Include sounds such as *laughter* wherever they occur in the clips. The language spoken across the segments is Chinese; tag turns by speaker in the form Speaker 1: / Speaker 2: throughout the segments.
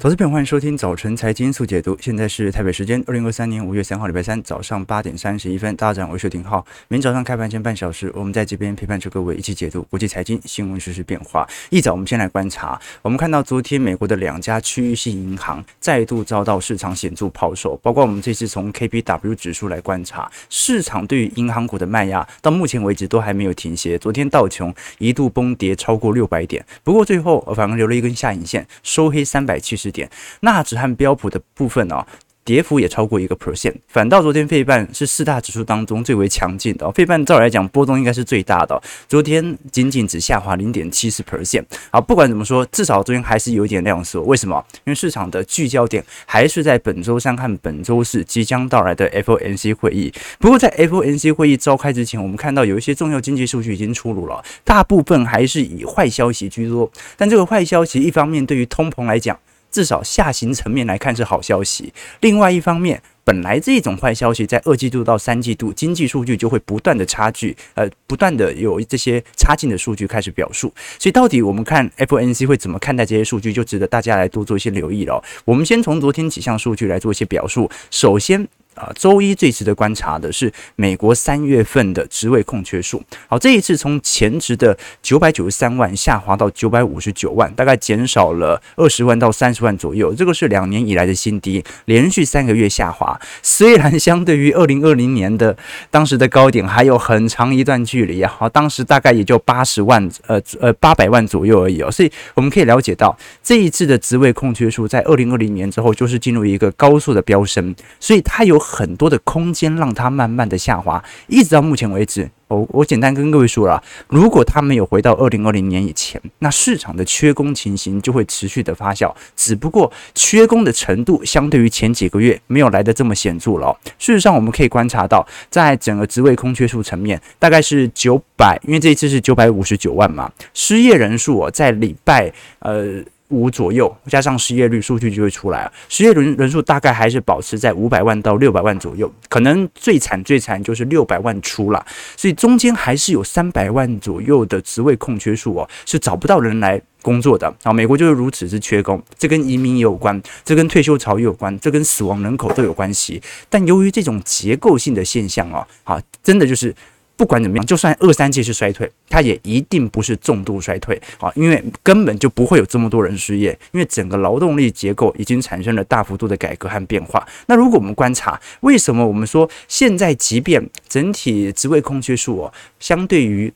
Speaker 1: 投资朋友，欢迎收听早晨财经速解读。现在是台北时间二零二三年五月三号礼拜三早上八点三十一分。大家好，我是丁浩。明天早上开盘前半小时，我们在这边陪伴着各位一起解读国际财经新闻、时事变化。一早，我们先来观察。我们看到昨天美国的两家区域性银行再度遭到市场显著抛售，包括我们这次从 KPW 指数来观察，市场对于银行股的卖压到目前为止都还没有停歇。昨天道琼一度崩跌超过六百点，不过最后反而留了一根下影线，收黑三百七十点，纳指和标普的部分哦，跌幅也超过一个 percent，反倒昨天费半是四大指数当中最为强劲的哦，费半照理来讲波动应该是最大的，昨天仅仅只下滑零点七四 percent。好，不管怎么说，至少昨天还是有一点亮色。为什么？因为市场的聚焦点还是在本周三和本周四即将到来的 FOMC 会议。不过在 FOMC 会议召开之前，我们看到有一些重要经济数据已经出炉了，大部分还是以坏消息居多。但这个坏消息一方面对于通膨来讲，至少下行层面来看是好消息。另外一方面，本来这种坏消息在二季度到三季度经济数据就会不断的差距，呃，不断的有这些差劲的数据开始表述。所以到底我们看 FNC 会怎么看待这些数据，就值得大家来多做一些留意了。我们先从昨天几项数据来做一些表述。首先。啊，周一最值得观察的是美国三月份的职位空缺数。好，这一次从前值的九百九十三万下滑到九百五十九万，大概减少了二十万到三十万左右。这个是两年以来的新低，连续三个月下滑。虽然相对于二零二零年的当时的高点还有很长一段距离啊，好，当时大概也就八十万，呃呃八百万左右而已哦。所以我们可以了解到，这一次的职位空缺数在二零二零年之后就是进入一个高速的飙升，所以它有。很多的空间让它慢慢的下滑，一直到目前为止。我我简单跟各位说了，如果它没有回到二零二零年以前，那市场的缺工情形就会持续的发酵。只不过缺工的程度相对于前几个月没有来得这么显著了。事实上，我们可以观察到，在整个职位空缺数层面，大概是九百，因为这一次是九百五十九万嘛，失业人数哦，在礼拜呃。五左右，加上失业率数据就会出来了。失业人人数大概还是保持在五百万到六百万左右，可能最惨最惨就是六百万出了。所以中间还是有三百万左右的职位空缺数哦，是找不到人来工作的啊。美国就是如此之缺工，这跟移民也有关，这跟退休潮也有关，这跟死亡人口都有关系。但由于这种结构性的现象哦，啊，真的就是。不管怎么样，就算二三季是衰退，它也一定不是重度衰退啊，因为根本就不会有这么多人失业，因为整个劳动力结构已经产生了大幅度的改革和变化。那如果我们观察，为什么我们说现在即便整体职位空缺数哦，相对于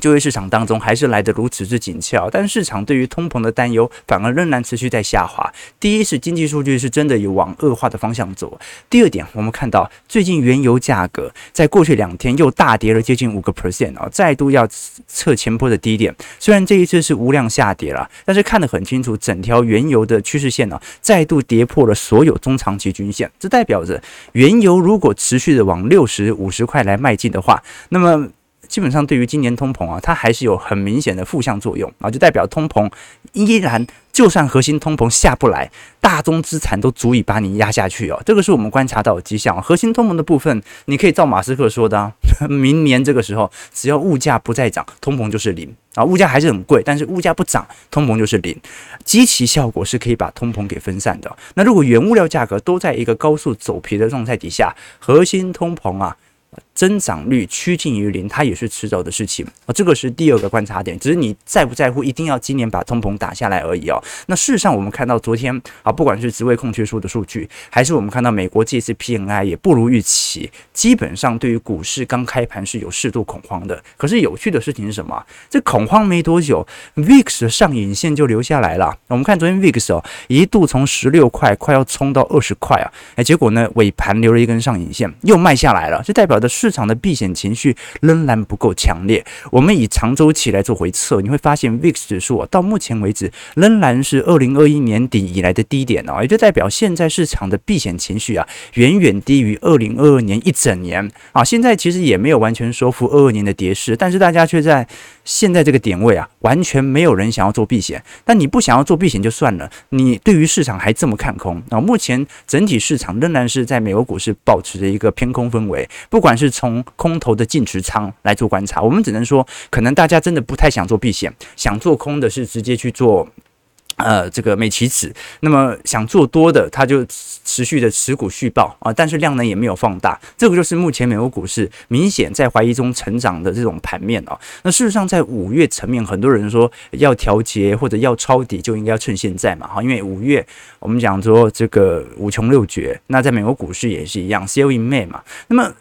Speaker 1: 就业市场当中还是来得如此之紧俏，但市场对于通膨的担忧反而仍然持续在下滑。第一是经济数据是真的有往恶化的方向走。第二点，我们看到最近原油价格在过去两天又大跌了接近五个 percent 啊，再度要测前波的低点。虽然这一次是无量下跌了，但是看得很清楚，整条原油的趋势线呢，再度跌破了所有中长期均线。这代表着原油如果持续的往六十五十块来迈进的话，那么。基本上对于今年通膨啊，它还是有很明显的负向作用啊，就代表通膨依然，就算核心通膨下不来，大宗资产都足以把你压下去哦。这个是我们观察到的迹象。核心通膨的部分，你可以照马斯克说的啊，*laughs* 明年这个时候，只要物价不再涨，通膨就是零啊。物价还是很贵，但是物价不涨，通膨就是零。基期效果是可以把通膨给分散的。那如果原物料价格都在一个高速走皮的状态底下，核心通膨啊。增长率趋近于零，它也是迟早的事情啊。这个是第二个观察点，只是你在不在乎，一定要今年把通膨打下来而已哦。那事实上，我们看到昨天啊，不管是职位空缺数的数据，还是我们看到美国这次 PNI 也不如预期，基本上对于股市刚开盘是有适度恐慌的。可是有趣的事情是什么？这恐慌没多久，VIX 的上影线就留下来了。我们看昨天 VIX 哦，一度从十六块快要冲到二十块啊，哎，结果呢，尾盘留了一根上影线，又卖下来了，这代表市场的避险情绪仍然不够强烈。我们以长周期来做回测，你会发现 VIX 指数，到目前为止仍然是二零二一年底以来的低点哦，也就代表现在市场的避险情绪啊，远远低于二零二二年一整年啊。现在其实也没有完全收复二二年的跌势，但是大家却在现在这个点位啊，完全没有人想要做避险。但你不想要做避险就算了，你对于市场还这么看空啊？目前整体市场仍然是在美国股市保持着一个偏空氛围，不管是。从空头的净持仓来做观察，我们只能说，可能大家真的不太想做避险，想做空的是直接去做呃，这个美期指，那么想做多的，它就持续的持股续报啊，但是量能也没有放大，这个就是目前美国股市明显在怀疑中成长的这种盘面啊。那事实上，在五月层面，很多人说要调节或者要抄底，就应该要趁现在嘛，哈，因为五月我们讲说这个五穷六绝，那在美国股市也是一样，Sell in May 嘛。那么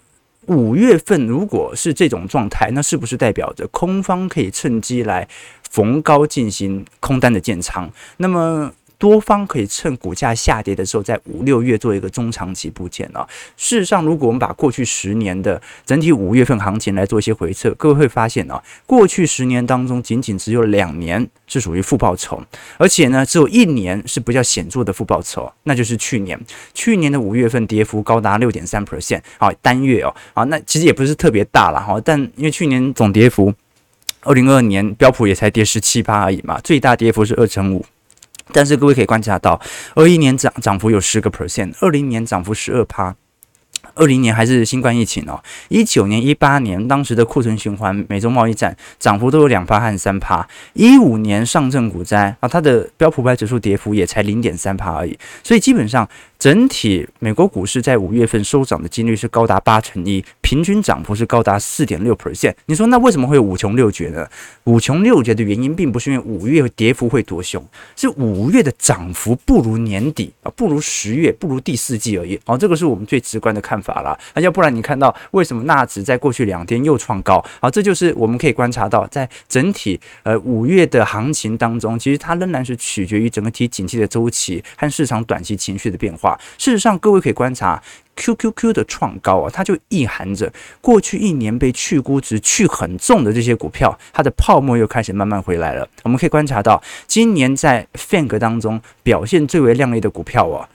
Speaker 1: 五月份如果是这种状态，那是不是代表着空方可以趁机来？逢高进行空单的建仓，那么多方可以趁股价下跌的时候，在五六月做一个中长期布局啊。事实上，如果我们把过去十年的整体五月份行情来做一些回测，各位会发现啊，过去十年当中，仅仅只有两年是属于负报酬，而且呢，只有一年是比较显著的负报酬，那就是去年。去年的五月份跌幅高达六点三 percent 啊，单月哦，啊，那其实也不是特别大了哈，但因为去年总跌幅。二零二二年标普也才跌十七八而已嘛，最大跌幅是二成五，但是各位可以观察到，二一年涨涨幅有十个 percent，二零年涨幅十二趴。二零年还是新冠疫情哦，一九年、一八年当时的库存循环、美洲贸易战涨幅都有两趴和三趴，一五年上证股灾啊，它的标普百指数跌幅也才零点三趴而已，所以基本上整体美国股市在五月份收涨的几率是高达八成一，平均涨幅是高达四点六 percent。你说那为什么会有五穷六绝呢？五穷六绝的原因并不是因为五月跌幅会多凶，是五月的涨幅不如年底啊，不如十月，不如第四季而已哦，这个是我们最直观的看法。法了，那要不然你看到为什么纳指在过去两天又创高？好，这就是我们可以观察到，在整体呃五月的行情当中，其实它仍然是取决于整个体景气的周期和市场短期情绪的变化。事实上，各位可以观察 QQQ 的创高啊，它就意含着过去一年被去估值去很重的这些股票，它的泡沫又开始慢慢回来了。我们可以观察到，今年在 FANG 当中表现最为亮丽的股票啊。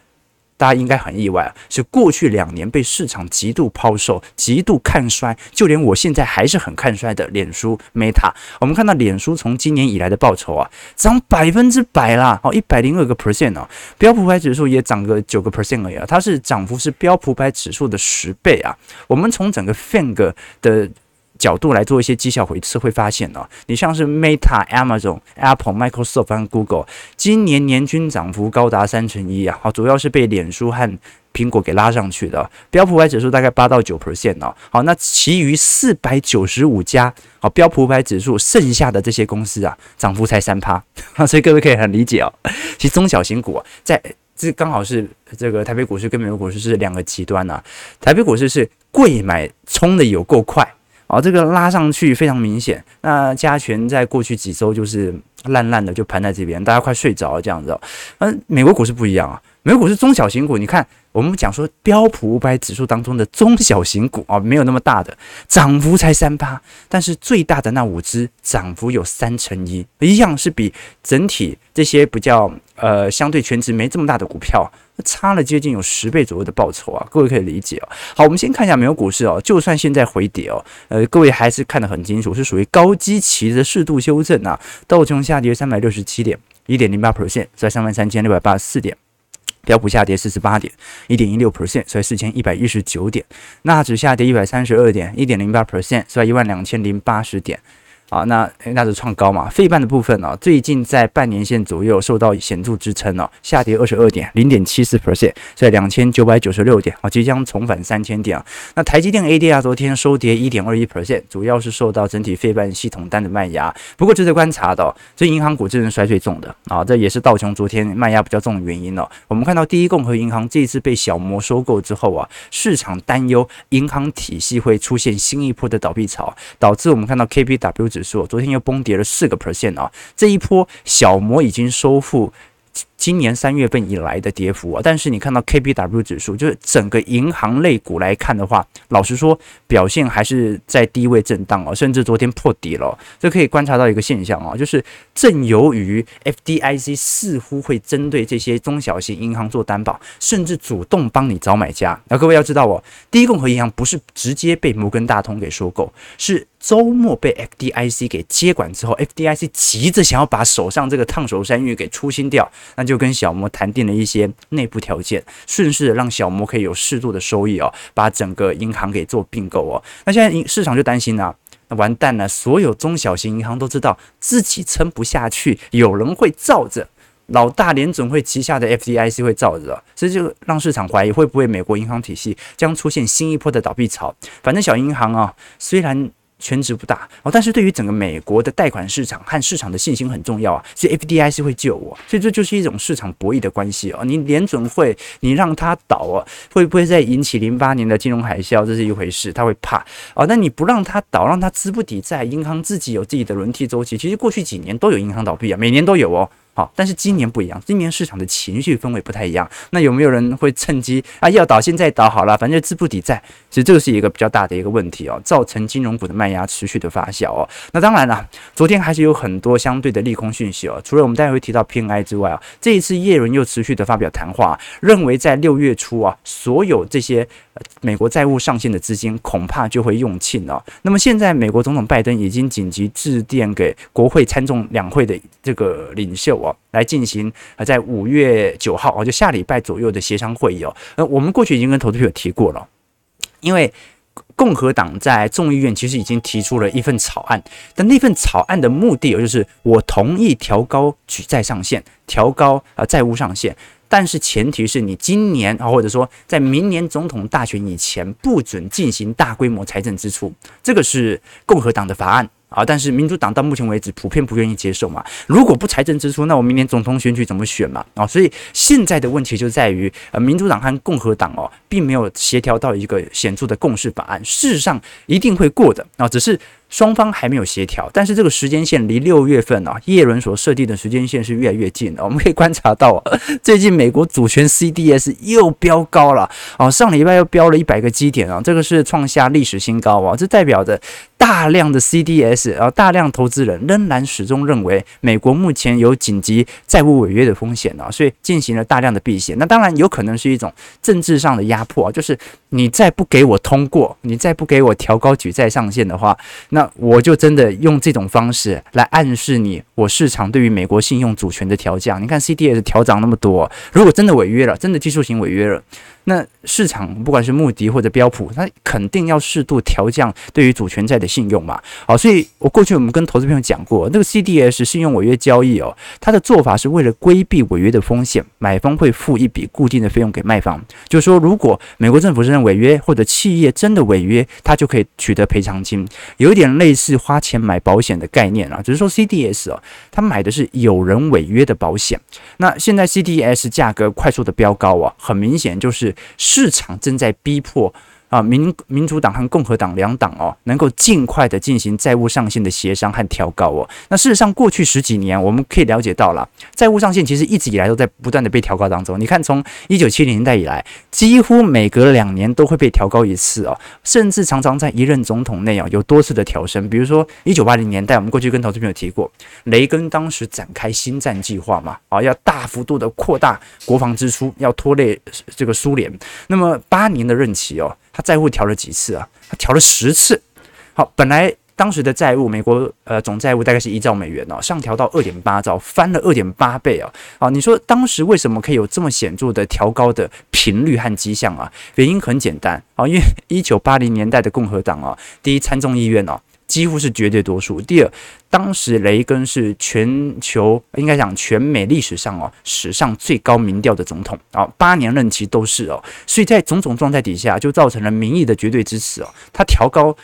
Speaker 1: 大家应该很意外啊，是过去两年被市场极度抛售、极度看衰，就连我现在还是很看衰的脸书 Meta。我们看到脸书从今年以来的报酬啊，涨百分之百啦，哦，一百零二个 percent 哦，标普百指数也涨个九个 percent 而已啊，它是涨幅是标普百指数的十倍啊。我们从整个 FANG 的角度来做一些绩效回测，会发现、哦，你像是 Meta、Amazon、Apple、Microsoft 和 Google，今年年均涨幅高达三成一啊，好，主要是被脸书和苹果给拉上去的。标普五百指数大概八到九 percent 哦，好，那其余四百九十五家，好，标普五百指数剩下的这些公司啊，涨幅才三趴，所以各位可以很理解哦。其实中小型股，在这刚好是这个台北股市跟美国股市是两个极端啊，台北股市是贵买冲的有够快。哦，这个拉上去非常明显。那加权在过去几周就是烂烂的，就盘在这边，大家快睡着了这样子。哦嗯，美国股市不一样啊，美国股市中小型股，你看我们讲说标普五百指数当中的中小型股啊，没有那么大的涨幅才三八，但是最大的那五只涨幅有三成一，一样是比整体这些比较呃相对全值没这么大的股票。差了接近有十倍左右的报酬啊，各位可以理解哦。好，我们先看一下美国股市哦，就算现在回跌哦，呃，各位还是看得很清楚，是属于高基期的适度修正啊。道琼下跌三百六十七点，一点零八 percent，在三万三千六百八十四点；标普下跌四十八点，一点一六 percent，在四千一百一十九点；纳指下跌一百三十二点，一点零八 percent，在一万两千零八十点。啊，那那是创高嘛？费半的部分呢、最近在半年线左右受到显著支撑哦，下跌二十二点，零点七四 percent，在两千九百九十六点啊，即将重返三千点啊。那台积电 ADR 昨天收跌一点二一 percent，主要是受到整体费半系统单的卖压。不过值得观察的、哦，这银行股真是衰最重的啊，这也是道琼昨天卖压比较重的原因了、哦。我们看到第一共和银行这一次被小摩收购之后啊，市场担忧银行体系会出现新一波的倒闭潮，导致我们看到 KPW 指指数昨天又崩跌了四个 percent 啊！这一波小摩已经收复。今年三月份以来的跌幅啊，但是你看到 KBW 指数，就是整个银行类股来看的话，老实说表现还是在低位震荡哦，甚至昨天破底了。这可以观察到一个现象啊，就是正由于 FDIC 似乎会针对这些中小型银行做担保，甚至主动帮你找买家。那各位要知道哦，第一共和银行不是直接被摩根大通给收购，是周末被 FDIC 给接管之后，FDIC 急着想要把手上这个烫手山芋给出清掉，那。就跟小摩谈定了一些内部条件，顺势让小摩可以有适度的收益哦，把整个银行给做并购哦。那现在市场就担心啊，那完蛋了，所有中小型银行都知道自己撑不下去，有人会罩着老大联准会旗下的 FDIC 会罩着，这就让市场怀疑会不会美国银行体系将出现新一波的倒闭潮。反正小银行啊，虽然全值不大哦，但是对于整个美国的贷款市场和市场的信心很重要啊，所以 FDIC 会救我，所以这就是一种市场博弈的关系哦。你联准会你让它倒啊，会不会再引起零八年的金融海啸？这是一回事，他会怕哦。但你不让它倒，让它资不抵债，银行自己有自己的轮替周期。其实过去几年都有银行倒闭啊，每年都有哦。好，但是今年不一样，今年市场的情绪氛围不太一样。那有没有人会趁机啊？要倒现在倒好了，反正资不抵债。其实这个是一个比较大的一个问题哦，造成金融股的卖压持续的发酵哦。那当然了，昨天还是有很多相对的利空讯息哦。除了我们待会提到 P N I 之外啊，这一次叶伦又持续的发表谈话，认为在六月初啊，所有这些美国债务上限的资金恐怕就会用尽了。那么现在美国总统拜登已经紧急致电给国会参众两会的这个领袖啊来进行啊，在五月九号哦，就下礼拜左右的协商会议哦。呃，我们过去已经跟投资朋友提过了，因为共和党在众议院其实已经提出了一份草案，但那份草案的目的哦，就是我同意调高举债上限，调高啊债务上限，但是前提是你今年啊，或者说在明年总统大选以前，不准进行大规模财政支出，这个是共和党的法案。啊，但是民主党到目前为止普遍不愿意接受嘛。如果不财政支出，那我明年总统选举怎么选嘛？啊，所以现在的问题就在于，呃，民主党和共和党哦，并没有协调到一个显著的共识法案。事实上一定会过的啊，只是。双方还没有协调，但是这个时间线离六月份啊，耶伦所设定的时间线是越来越近了。我们可以观察到，啊 *laughs* 最近美国主权 CDS 又飙高了啊，上礼拜又飙了一百个基点啊，这个是创下历史新高啊，这代表着大量的 CDS 啊，大量投资人仍然始终认为美国目前有紧急债务违约的风险啊，所以进行了大量的避险。那当然有可能是一种政治上的压迫啊，就是你再不给我通过，你再不给我调高举债上限的话，那那我就真的用这种方式来暗示你，我市场对于美国信用主权的调降。你看 CDS 调涨那么多，如果真的违约了，真的技术型违约了。那市场不管是穆迪或者标普，它肯定要适度调降对于主权债的信用嘛。好，所以我过去我们跟投资朋友讲过，那个 CDS 信用违约交易哦，它的做法是为了规避违约的风险，买方会付一笔固定的费用给卖方，就是说如果美国政府真的违约或者企业真的违约，它就可以取得赔偿金，有一点类似花钱买保险的概念啊，只是说 CDS 哦，他买的是有人违约的保险。那现在 CDS 价格快速的飙高啊，很明显就是。市场正在逼迫啊，民民主党和共和党两党哦，能够尽快的进行债务上限的协商和调高哦。那事实上，过去十几年我们可以了解到了，债务上限其实一直以来都在不断的被调高当中。你看，从一九七零年代以来，几乎每隔两年都会被调高一次哦，甚至常常在一任总统内啊有多次的调升。比如说，一九八零年代，我们过去跟投资朋友提过，雷根当时展开新战计划嘛，啊，要大幅度的扩大国防支出，要拖累这个苏联。那么八年的任期哦。他债务调了几次啊？他调了十次。好，本来当时的债务，美国呃总债务大概是一兆美元哦，上调到二点八兆，翻了二点八倍啊！啊，你说当时为什么可以有这么显著的调高的频率和迹象啊？原因很简单啊，因为一九八零年代的共和党啊，第一参众议院哦。几乎是绝对多数。第二，当时雷根是全球应该讲全美历史上哦史上最高民调的总统啊，八年任期都是哦，所以在种种状态底下，就造成了民意的绝对支持哦。他调高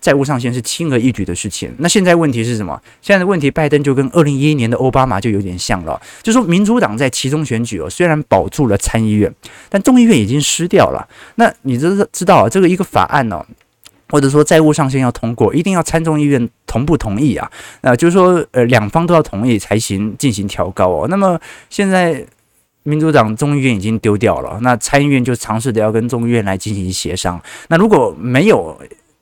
Speaker 1: 债务上限是轻而易举的事情。那现在问题是什么？现在的问题，拜登就跟二零一一年的奥巴马就有点像了，就说民主党在其中选举哦，虽然保住了参议院，但众议院已经失掉了。那你知知道啊，这个一个法案呢？或者说债务上限要通过，一定要参众议院同不同意啊，呃，就是说，呃，两方都要同意才行进行调高哦。那么现在民主党众议院已经丢掉了，那参议院就尝试着要跟众议院来进行协商。那如果没有，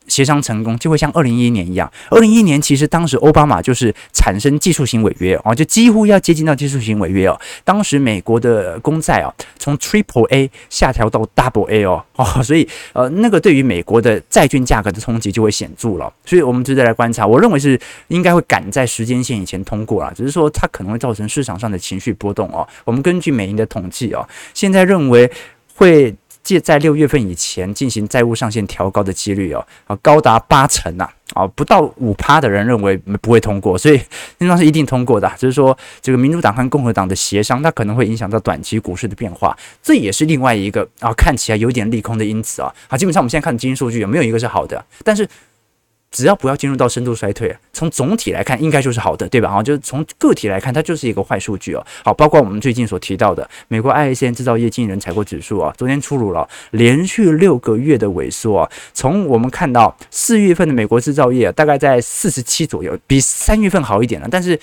Speaker 1: 协商成功就会像二零一一年一样。二零一一年其实当时奥巴马就是产生技术性违约哦，就几乎要接近到技术性违约哦。当时美国的公债哦，从 Triple A 下调到 Double A 哦 *laughs* 哦，所以呃那个对于美国的债券价格的冲击就会显著了。所以我们值得来观察，我认为是应该会赶在时间线以前通过了，只是说它可能会造成市场上的情绪波动哦。我们根据美银的统计哦，现在认为会。借在六月份以前进行债务上限调高的几率哦，啊高达八成呐，啊，不到五趴的人认为不会通过，所以 *laughs* 应当是一定通过的。就是说，这个民主党和共和党的协商，它可能会影响到短期股市的变化，这也是另外一个啊，看起来有点利空的因子啊。好，基本上我们现在看的经济数据有没有一个是好的？但是。只要不要进入到深度衰退，从总体来看，应该就是好的，对吧？啊，就是从个体来看，它就是一个坏数据哦。好，包括我们最近所提到的美国 ISM 制造业经理人采购指数啊，昨天出炉了，连续六个月的萎缩啊。从我们看到四月份的美国制造业大概在四十七左右，比三月份好一点了，但是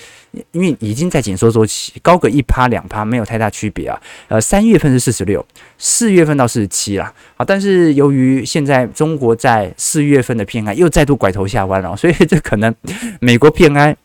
Speaker 1: 因为已经在紧缩周期，高个一趴两趴没有太大区别啊。呃，三月份是四十六，四月份到四十七啦。啊，但是由于现在中国在四月份的偏安又再度拐头。下弯了，所以这可能美国偏安。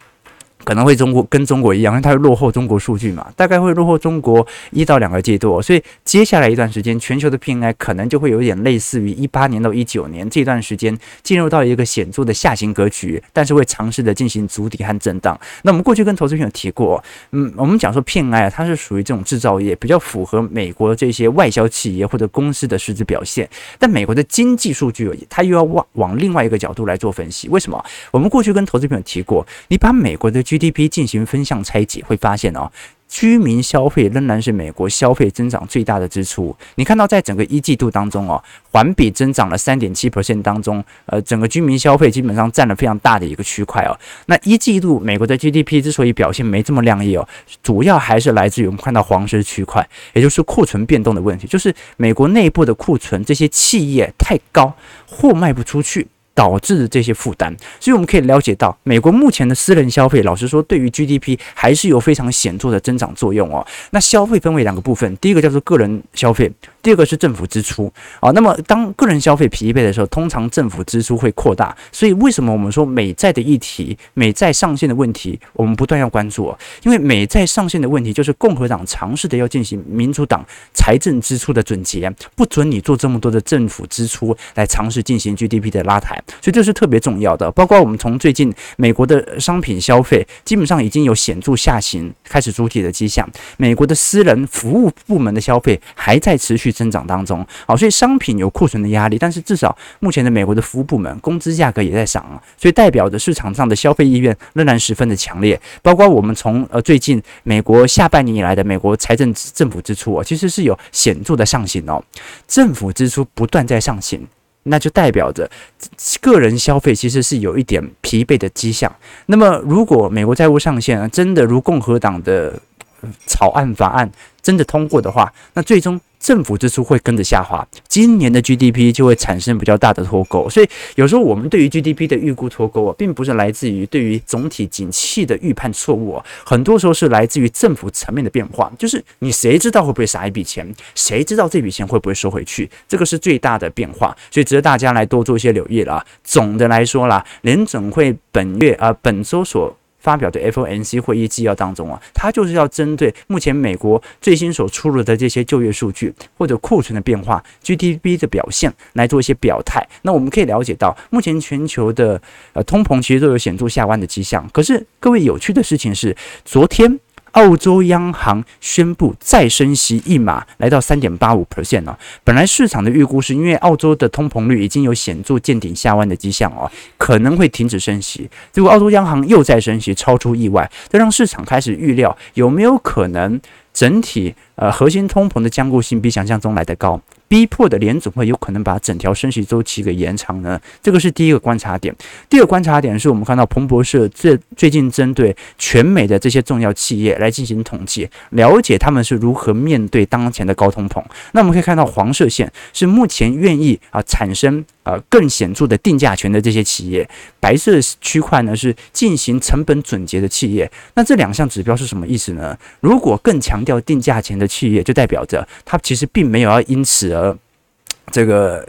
Speaker 1: 可能会中国跟中国一样，因为它会落后中国数据嘛，大概会落后中国一到两个季度，所以接下来一段时间，全球的 PMI 可能就会有点类似于一八年到一九年这段时间进入到一个显著的下行格局，但是会尝试的进行筑底和震荡。那我们过去跟投资朋友提过，嗯，我们讲说 PMI 啊，它是属于这种制造业比较符合美国这些外销企业或者公司的实质表现，但美国的经济数据，它又要往往另外一个角度来做分析。为什么？我们过去跟投资朋友提过，你把美国的 GDP 进行分项拆解，会发现哦，居民消费仍然是美国消费增长最大的支出。你看到在整个一季度当中哦，环比增长了三点七 percent 当中，呃，整个居民消费基本上占了非常大的一个区块哦。那一季度美国的 GDP 之所以表现没这么亮眼哦，主要还是来自于我们看到黄色区块，也就是库存变动的问题，就是美国内部的库存这些企业太高，货卖不出去。导致的这些负担，所以我们可以了解到，美国目前的私人消费，老实说，对于 GDP 还是有非常显著的增长作用哦。那消费分为两个部分，第一个叫做个人消费。第二个是政府支出啊，那么当个人消费疲惫的时候，通常政府支出会扩大。所以为什么我们说美债的议题、美债上限的问题，我们不断要关注哦？因为美债上限的问题，就是共和党尝试的要进行民主党财政支出的总结，不准你做这么多的政府支出来尝试进行 GDP 的拉抬，所以这是特别重要的。包括我们从最近美国的商品消费，基本上已经有显著下行、开始主体的迹象。美国的私人服务部门的消费还在持续增长当中，好，所以商品有库存的压力，但是至少目前的美国的服务部门工资价格也在涨啊，所以代表着市场上的消费意愿仍然十分的强烈。包括我们从呃最近美国下半年以来的美国财政政府支出啊，其实是有显著的上行哦，政府支出不断在上行，那就代表着个人消费其实是有一点疲惫的迹象。那么如果美国债务上限啊，真的如共和党的草案法案真的通过的话，那最终。政府支出会跟着下滑，今年的 GDP 就会产生比较大的脱钩。所以有时候我们对于 GDP 的预估脱钩啊，并不是来自于对于总体景气的预判错误，很多时候是来自于政府层面的变化。就是你谁知道会不会撒一笔钱，谁知道这笔钱会不会收回去，这个是最大的变化。所以值得大家来多做一些留意了。总的来说啦，联准会本月啊本周所。发表的 FOMC 会议纪要当中啊，它就是要针对目前美国最新所出炉的这些就业数据或者库存的变化、GDP 的表现来做一些表态。那我们可以了解到，目前全球的呃通膨其实都有显著下弯的迹象。可是各位有趣的事情是，昨天。澳洲央行宣布再升息一码，来到三点八五 percent 哦。本来市场的预估是因为澳洲的通膨率已经有显著见顶下弯的迹象哦，可能会停止升息。结果澳洲央行又再升息，超出意外，这让市场开始预料有没有可能整体呃核心通膨的坚固性比想象中来得高。逼迫的联总会有可能把整条升息周期给延长呢？这个是第一个观察点。第二个观察点是我们看到彭博社最最近针对全美的这些重要企业来进行统计，了解他们是如何面对当前的高通膨。那我们可以看到黄色线是目前愿意啊产生呃更显著的定价权的这些企业，白色区块呢是进行成本总结的企业。那这两项指标是什么意思呢？如果更强调定价权的企业，就代表着它其实并没有要因此而这个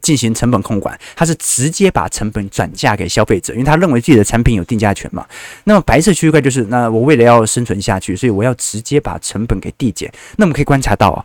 Speaker 1: 进行成本控管，他是直接把成本转嫁给消费者，因为他认为自己的产品有定价权嘛。那么白色区块就是，那我为了要生存下去，所以我要直接把成本给递减。那我们可以观察到啊，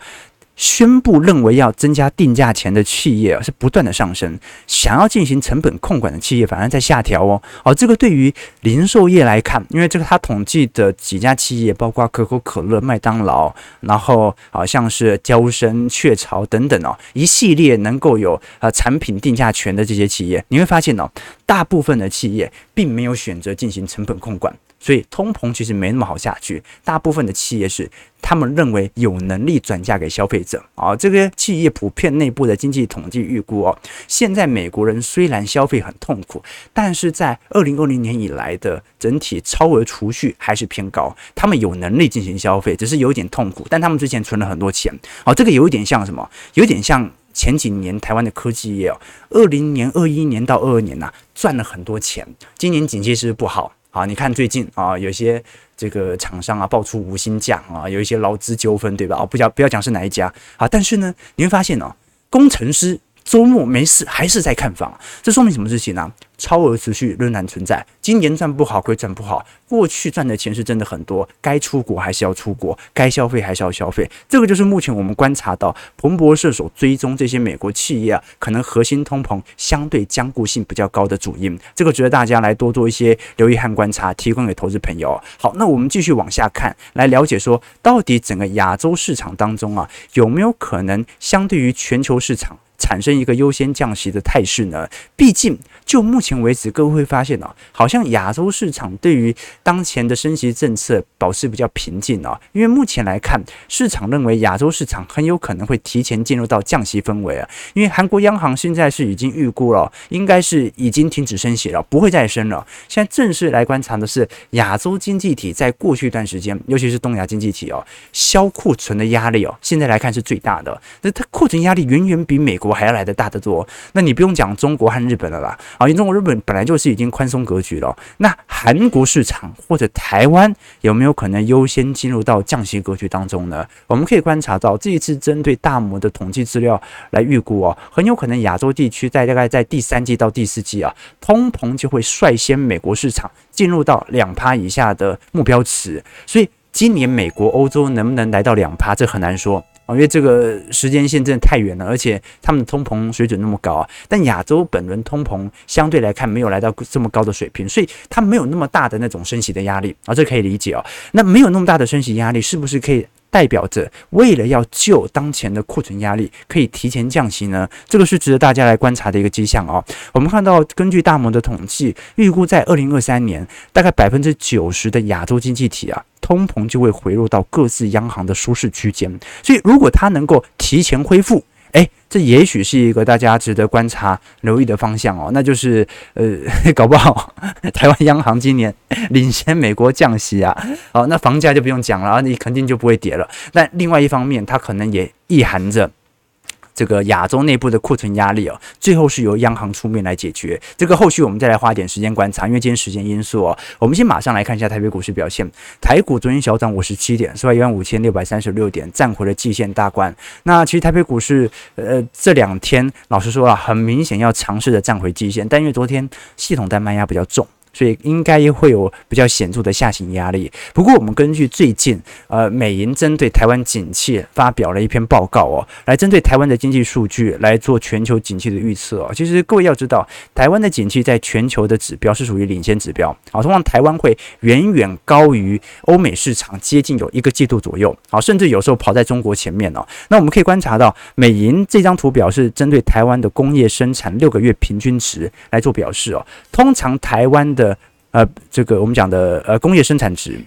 Speaker 1: 宣布认为要增加定价钱的企业是不断的上升，想要进行成本控管的企业反而在下调哦。哦，这个对于零售业来看，因为这个他统计的几家企业，包括可口可乐、麦当劳，然后好像是娇生、雀巢等等哦，一系列能够有呃产品定价权的这些企业，你会发现哦，大部分的企业并没有选择进行成本控管。所以通膨其实没那么好下去，大部分的企业是他们认为有能力转嫁给消费者啊。这个企业普遍内部的经济统计预估哦，现在美国人虽然消费很痛苦，但是在二零二零年以来的整体超额储蓄还是偏高，他们有能力进行消费，只是有点痛苦，但他们之前存了很多钱。哦，这个有一点像什么？有点像前几年台湾的科技业哦，二零年、二一年到二二年呐，赚了很多钱，今年经济是不是不好？啊，你看最近啊，有些这个厂商啊爆出无薪假啊，有一些劳资纠纷，对吧？啊，不讲不要讲是哪一家啊，但是呢，你会发现哦，工程师。周末没事还是在看房，这说明什么事情呢？超额持续仍然存在，今年赚不好归赚不好，过去赚的钱是真的很多，该出国还是要出国，该消费还是要消费，这个就是目前我们观察到彭博社所追踪这些美国企业，可能核心通膨相对坚固性比较高的主因，这个值得大家来多做一些留意和观察，提供给投资朋友。好，那我们继续往下看，来了解说到底整个亚洲市场当中啊，有没有可能相对于全球市场，产生一个优先降息的态势呢？毕竟就目前为止，各位会发现哦，好像亚洲市场对于当前的升息政策保持比较平静哦。因为目前来看，市场认为亚洲市场很有可能会提前进入到降息氛围啊。因为韩国央行现在是已经预估了，应该是已经停止升息了，不会再升了。现在正式来观察的是亚洲经济体在过去一段时间，尤其是东亚经济体哦，销库存的压力哦，现在来看是最大的。那它库存压力远远比美国还要来得大得多，那你不用讲中国和日本了啦，啊，因为中国日本本来就是已经宽松格局了。那韩国市场或者台湾有没有可能优先进入到降息格局当中呢？我们可以观察到这一次针对大摩的统计资料来预估哦，很有可能亚洲地区在大概在第三季到第四季啊，通膨就会率先美国市场进入到两趴以下的目标值。所以今年美国、欧洲能不能来到两趴，这很难说。因为这个时间线真的太远了，而且他们的通膨水准那么高啊，但亚洲本轮通膨相对来看没有来到这么高的水平，所以它没有那么大的那种升息的压力啊，这可以理解哦。那没有那么大的升息压力，是不是可以代表着为了要救当前的库存压力，可以提前降息呢？这个是值得大家来观察的一个迹象哦。我们看到，根据大摩的统计，预估在二零二三年，大概百分之九十的亚洲经济体啊。通膨就会回落到各自央行的舒适区间，所以如果它能够提前恢复，哎，这也许是一个大家值得观察、留意的方向哦。那就是，呃，*laughs* 搞不好 *laughs* 台湾央行今年 *laughs* 领先美国降息啊，好，那房价就不用讲了，你肯定就不会跌了。但另外一方面，它可能也意含着。这个亚洲内部的库存压力哦，最后是由央行出面来解决。这个后续我们再来花点时间观察，因为今天时间因素哦，我们先马上来看一下台北股市表现。台股昨天小涨五十七点，收在一万五千六百三十六点，站回了季线大关。那其实台北股市呃这两天老实说啊，很明显要尝试着站回季线，但因为昨天系统单卖压比较重。所以应该会有比较显著的下行压力。不过，我们根据最近呃美银针对台湾景气发表了一篇报告哦，来针对台湾的经济数据来做全球景气的预测哦。其实各位要知道，台湾的景气在全球的指标是属于领先指标啊，通常台湾会远远高于欧美市场，接近有一个季度左右啊，甚至有时候跑在中国前面哦。那我们可以观察到，美银这张图表是针对台湾的工业生产六个月平均值来做表示哦。通常台湾的的呃，这个我们讲的呃工业生产值，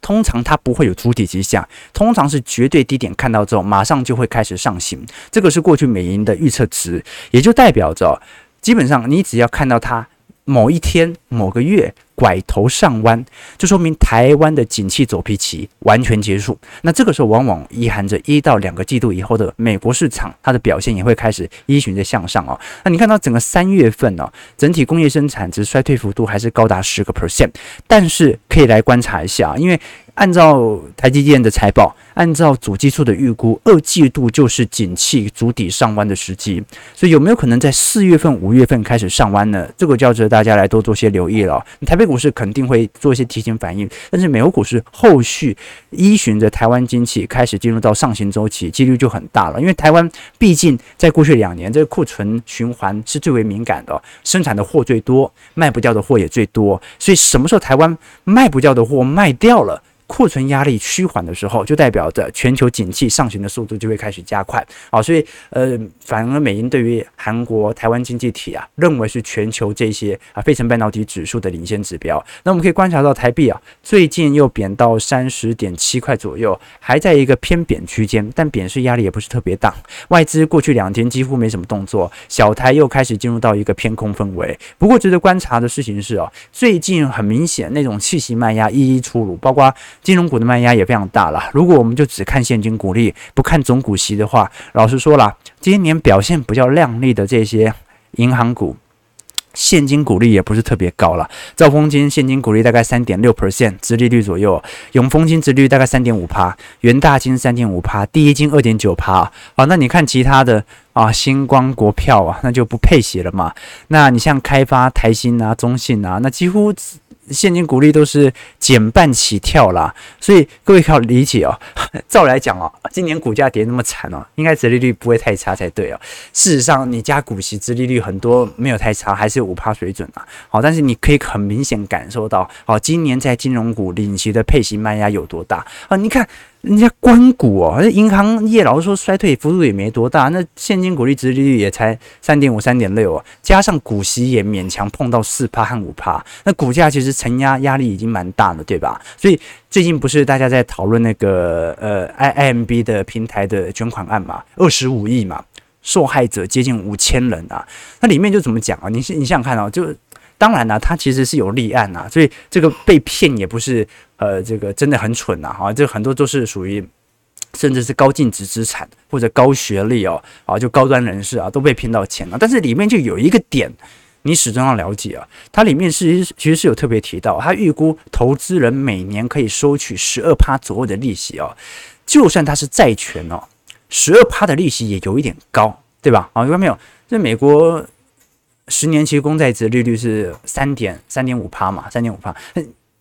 Speaker 1: 通常它不会有主体迹象，通常是绝对低点看到之后，马上就会开始上行。这个是过去美银的预测值，也就代表着基本上你只要看到它某一天某个月。拐头上弯，就说明台湾的景气走皮期完全结束。那这个时候，往往意含着一到两个季度以后的美国市场，它的表现也会开始依循着向上哦。那你看到整个三月份呢、整体工业生产值衰退幅度还是高达十个 percent。但是可以来观察一下，因为按照台积电的财报，按照主计处的预估，二季度就是景气筑底上弯的时机。所以有没有可能在四月份、五月份开始上弯呢？这个就要值得大家来多做些留意了。台北股市肯定会做一些提前反应，但是美国股市后续依循着台湾经济开始进入到上行周期，几率就很大了。因为台湾毕竟在过去两年，这个库存循环是最为敏感的，生产的货最多，卖不掉的货也最多。所以什么时候台湾卖不掉的货卖掉了？库存压力趋缓的时候，就代表着全球景气上行的速度就会开始加快啊，所以呃，反而美银对于韩国、台湾经济体啊，认为是全球这些啊费城半导体指数的领先指标。那我们可以观察到台币啊，最近又贬到三十点七块左右，还在一个偏贬区间，但贬势压力也不是特别大。外资过去两天几乎没什么动作，小台又开始进入到一个偏空氛围。不过值得观察的事情是啊，最近很明显那种气息卖压一一出炉，包括。金融股的卖压也非常大了。如果我们就只看现金股利，不看总股息的话，老实说了，今年表现比较亮丽的这些银行股，现金股利也不是特别高了。兆丰金现金股利大概三点六 percent，殖利率左右；永丰金殖率大概三点五趴，元大金三点五趴，第一金二点九趴。好，那你看其他的啊，星光国票啊，那就不配息了嘛。那你像开发、台新啊、中信啊，那几乎。现金股利都是减半起跳啦，所以各位要理解哦。*laughs* 照来讲哦，今年股价跌那么惨哦，应该折利率不会太差才对哦。事实上，你加股息，折利率很多没有太差，还是五趴水准啊。好，但是你可以很明显感受到，好，今年在金融股领息的配息卖压有多大啊？你看。人家官股哦，银行业老实说衰退幅度也没多大，那现金股利殖利率也才三点五、三点六哦，加上股息也勉强碰到四趴和五趴，那股价其实承压压力已经蛮大了，对吧？所以最近不是大家在讨论那个呃 IMB 的平台的捐款案嘛，二十五亿嘛，受害者接近五千人啊，那里面就怎么讲啊？你你想想看啊，就。当然了，他其实是有立案啊，所以这个被骗也不是呃，这个真的很蠢呐，哈，这很多都是属于甚至是高净值资产或者高学历哦，啊，就高端人士啊都被骗到钱了。但是里面就有一个点，你始终要了解啊，它里面是其实是有特别提到，它预估投资人每年可以收取十二趴左右的利息哦，就算它是债权哦，十二趴的利息也有一点高，对吧？啊，有没有？这美国。十年期公债值利率是三点三点五趴嘛，三点五趴。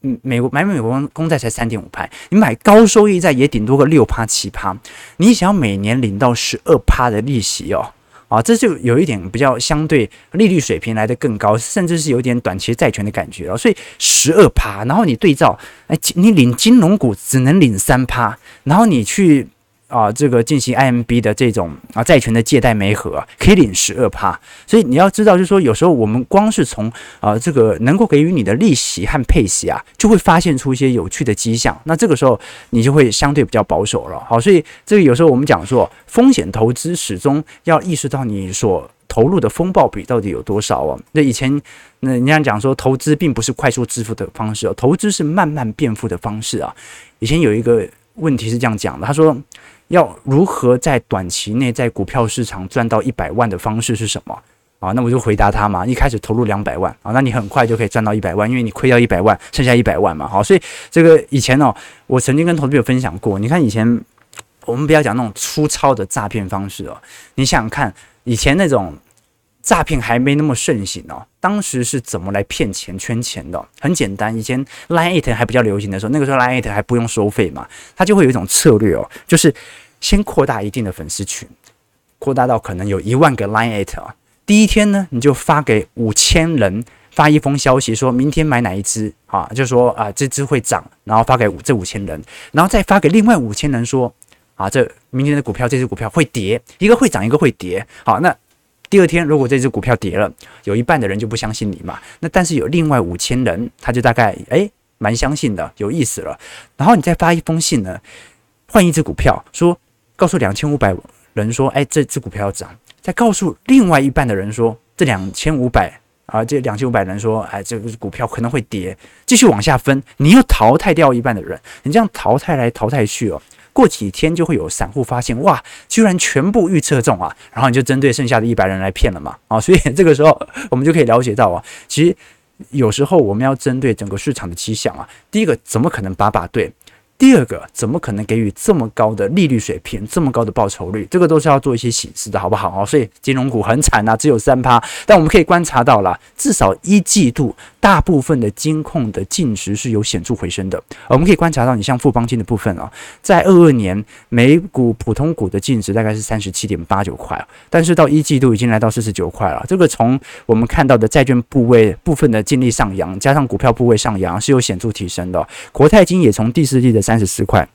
Speaker 1: 嗯，美国买美国公债才三点五趴，你买高收益债也顶多个六趴七趴。你想要每年领到十二趴的利息哦，啊，这就有一点比较相对利率水平来的更高，甚至是有点短期债权的感觉哦。所以十二趴，然后你对照，哎，你领金融股只能领三趴，然后你去。啊，这个进行 IMB 的这种啊债权的借贷媒合啊，可以领十二趴。所以你要知道，就是说有时候我们光是从啊这个能够给予你的利息和配息啊，就会发现出一些有趣的迹象。那这个时候你就会相对比较保守了。好，所以这个有时候我们讲说，风险投资始终要意识到你所投入的风暴比到底有多少啊。那以前那人家讲说，投资并不是快速致富的方式哦，投资是慢慢变富的方式啊。以前有一个问题是这样讲的，他说。要如何在短期内在股票市场赚到一百万的方式是什么啊？那我就回答他嘛，一开始投入两百万啊，那你很快就可以赚到一百万，因为你亏掉一百万，剩下一百万嘛。好，所以这个以前哦，我曾经跟投资有分享过，你看以前我们不要讲那种粗糙的诈骗方式哦，你想想看以前那种。诈骗还没那么盛行哦，当时是怎么来骗钱圈钱的？很简单，以前 Line It 还比较流行的时候，那个时候 Line It 还不用收费嘛，它就会有一种策略哦，就是先扩大一定的粉丝群，扩大到可能有一万个 Line@ 啊。第一天呢，你就发给五千人发一封消息，说明天买哪一只啊？就说啊这只会涨，然后发给这五千人，然后再发给另外五千人说啊这明天的股票这只股票会跌，一个会涨，一个会跌。好，那。第二天，如果这只股票跌了，有一半的人就不相信你嘛。那但是有另外五千人，他就大概诶蛮相信的，有意思了。然后你再发一封信呢，换一只股票，说告诉两千五百人说，诶这只股票要涨。再告诉另外一半的人说，这两千五百啊，这两千五百人说，哎，这个股票可能会跌。继续往下分，你又淘汰掉一半的人，你这样淘汰来淘汰去哦。过几天就会有散户发现，哇，居然全部预测中啊！然后你就针对剩下的一百人来骗了嘛，啊，所以这个时候我们就可以了解到啊，其实有时候我们要针对整个市场的迹象啊，第一个怎么可能把把对？第二个，怎么可能给予这么高的利率水平，这么高的报酬率？这个都是要做一些显示的，好不好？哦，所以金融股很惨啊，只有三趴。但我们可以观察到了，至少一季度大部分的金控的净值是有显著回升的。我们可以观察到，你像富邦金的部分啊，在二二年每股普通股的净值大概是三十七点八九块，但是到一季度已经来到四十九块了。这个从我们看到的债券部位部分的净利上扬，加上股票部位上扬，是有显著提升的。国泰金也从第四季的三十四块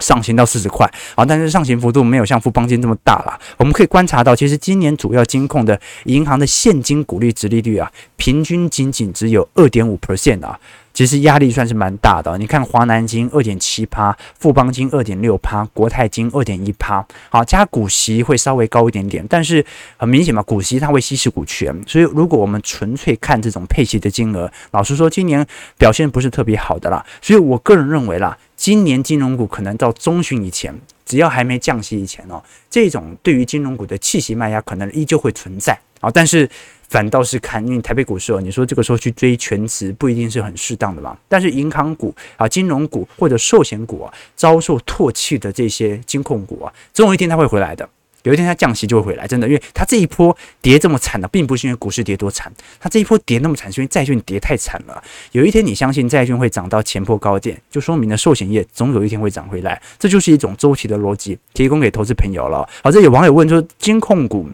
Speaker 1: 上行到四十块啊，但是上行幅度没有像富邦金这么大了。我们可以观察到，其实今年主要金控的银行的现金股利值利率啊，平均仅仅只有二点五 percent 啊。其实压力算是蛮大的，你看华南金二点七趴，富邦金二点六趴，国泰金二点一趴，好，加股息会稍微高一点点，但是很明显嘛，股息它会稀释股权，所以如果我们纯粹看这种配息的金额，老实说，今年表现不是特别好的啦，所以我个人认为啦，今年金融股可能到中旬以前，只要还没降息以前哦，这种对于金融股的弃息卖压可能依旧会存在。啊，但是。反倒是看，因为台北股市哦，你说这个时候去追全值不一定是很适当的嘛。但是银行股啊、金融股或者寿险股啊，遭受唾弃的这些金控股啊，总有一天它会回来的。有一天它降息就会回来，真的，因为它这一波跌这么惨的，并不是因为股市跌多惨，它这一波跌那么惨，是因为债券跌太惨了。有一天你相信债券会涨到前波高点，就说明了寿险业总有一天会涨回来，这就是一种周期的逻辑，提供给投资朋友了。好，这有网友问说，金控股。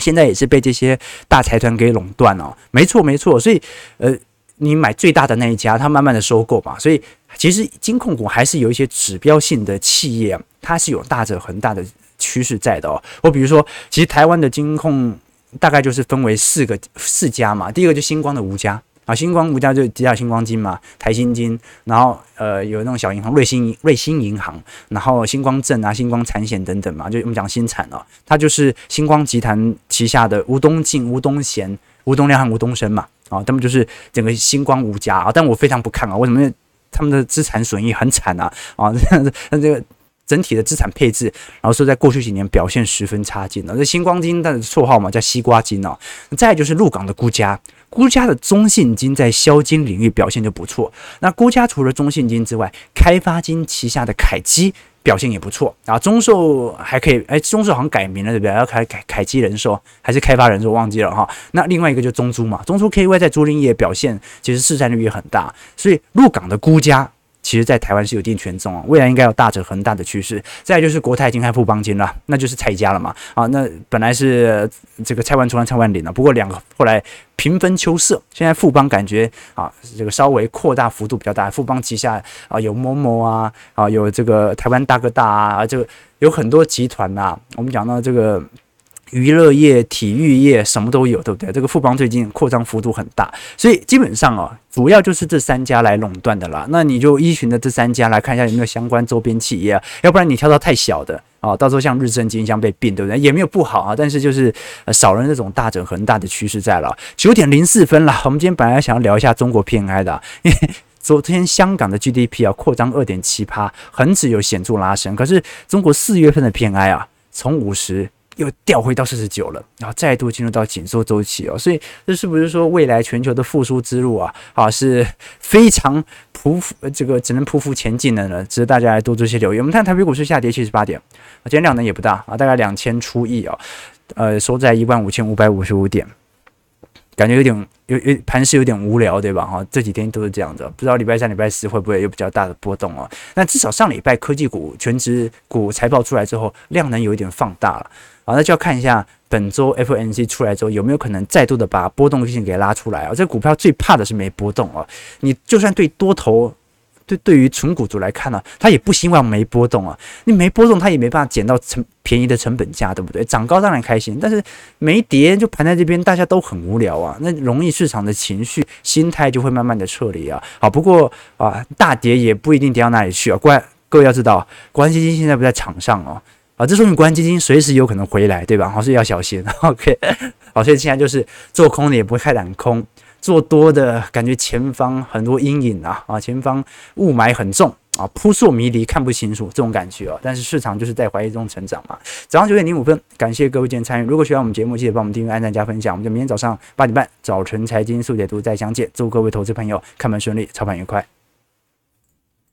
Speaker 1: 现在也是被这些大财团给垄断了，没错没错，所以呃，你买最大的那一家，它慢慢的收购嘛，所以其实金控股还是有一些指标性的企业，它是有大着很大的趋势在的哦。我比如说，其实台湾的金控大概就是分为四个四家嘛，第一个就星光的吴家。啊，星光吴家就底下星光金嘛，台新金，然后呃有那种小银行瑞星瑞星银行，然后星光证啊、星光产险等等嘛，就我们讲新产哦，它就是星光集团旗下的吴东进、吴东贤、吴东亮和吴东升嘛，啊，他们就是整个星光吴家啊，但我非常不看啊，为什么？他们的资产损益很惨啊，啊，那 *laughs* 这个。整体的资产配置，然后说在过去几年表现十分差劲了。这星光金它的绰号嘛叫西瓜金哦。再就是陆港的辜家，辜家的中信金在消金领域表现就不错。那辜家除了中信金之外，开发金旗下的凯基表现也不错啊。中寿还可以，哎，中寿好像改名了对不对？要开凯凯基人寿还是开发人寿忘记了哈。那另外一个就中租嘛，中租 KY 在租赁业表现其实市占率也很大，所以陆港的辜家。其实，在台湾是有一定权重啊，未来应该有大者恒大的趋势。再就是国泰金和富邦金了，那就是蔡家了嘛。啊，那本来是这个蔡万春蔡万霖了，不过两个后来平分秋色。现在富邦感觉啊，这个稍微扩大幅度比较大。富邦旗下啊有某某啊，啊有这个台湾大哥大啊，这个有很多集团呐、啊。我们讲到这个。娱乐业、体育业什么都有，对不对？这个富邦最近扩张幅度很大，所以基本上啊，主要就是这三家来垄断的啦。那你就依循着这三家来看一下有没有相关周边企业啊，要不然你挑到太小的啊，到时候像日升金像被并，对不对？也没有不好啊，但是就是少了那种大整恒大的趋势在了。九点零四分了，我们今天本来想要聊一下中国 PMI 的，因 *laughs* 为昨天香港的 GDP 啊扩张二点七趴，恒指有显著拉升，可是中国四月份的 PMI 啊从五十。又掉回到四十九了，然后再度进入到紧缩周期哦，所以这是不是说未来全球的复苏之路啊啊是非常匍匐，这个只能匍匐前进的呢？值得大家来多做些留意。我们看台北股市下跌七十八点，今天量能也不大啊，大概两千出亿啊，呃，收在一万五千五百五十五点。感觉有点有有盘势有点无聊，对吧？哈，这几天都是这样的，不知道礼拜三、礼拜四会不会有比较大的波动哦？那至少上礼拜科技股、全职股财报出来之后，量能有一点放大了啊，那就要看一下本周 F N C 出来之后有没有可能再度的把波动性给拉出来啊？这股票最怕的是没波动啊，你就算对多头。对，对于纯股族来看呢、他也不希望没波动啊。你没波动，他也没办法捡到成便宜的成本价，对不对？涨高当然开心，但是没跌就盘在这边，大家都很无聊啊。那容易市场的情绪心态就会慢慢的撤离啊。好，不过啊，大跌也不一定跌到哪里去啊。关各位要知道，国安基金现在不在场上哦。啊，这说明国安基金随时有可能回来，对吧？好，所以要小心。*laughs* OK，好，所以现在就是做空的也不会太胆空。做多的感觉前方很多阴影啊啊，前方雾霾很重啊，扑朔迷离，看不清楚这种感觉啊。但是市场就是在怀疑中成长嘛。早上九点零五分，感谢各位今天参与。如果喜欢我们节目，记得帮我们订阅、按赞、加分享。我们就明天早上八点半早晨财经速解读再相见。祝各位投资朋友开门顺利，操盘愉快。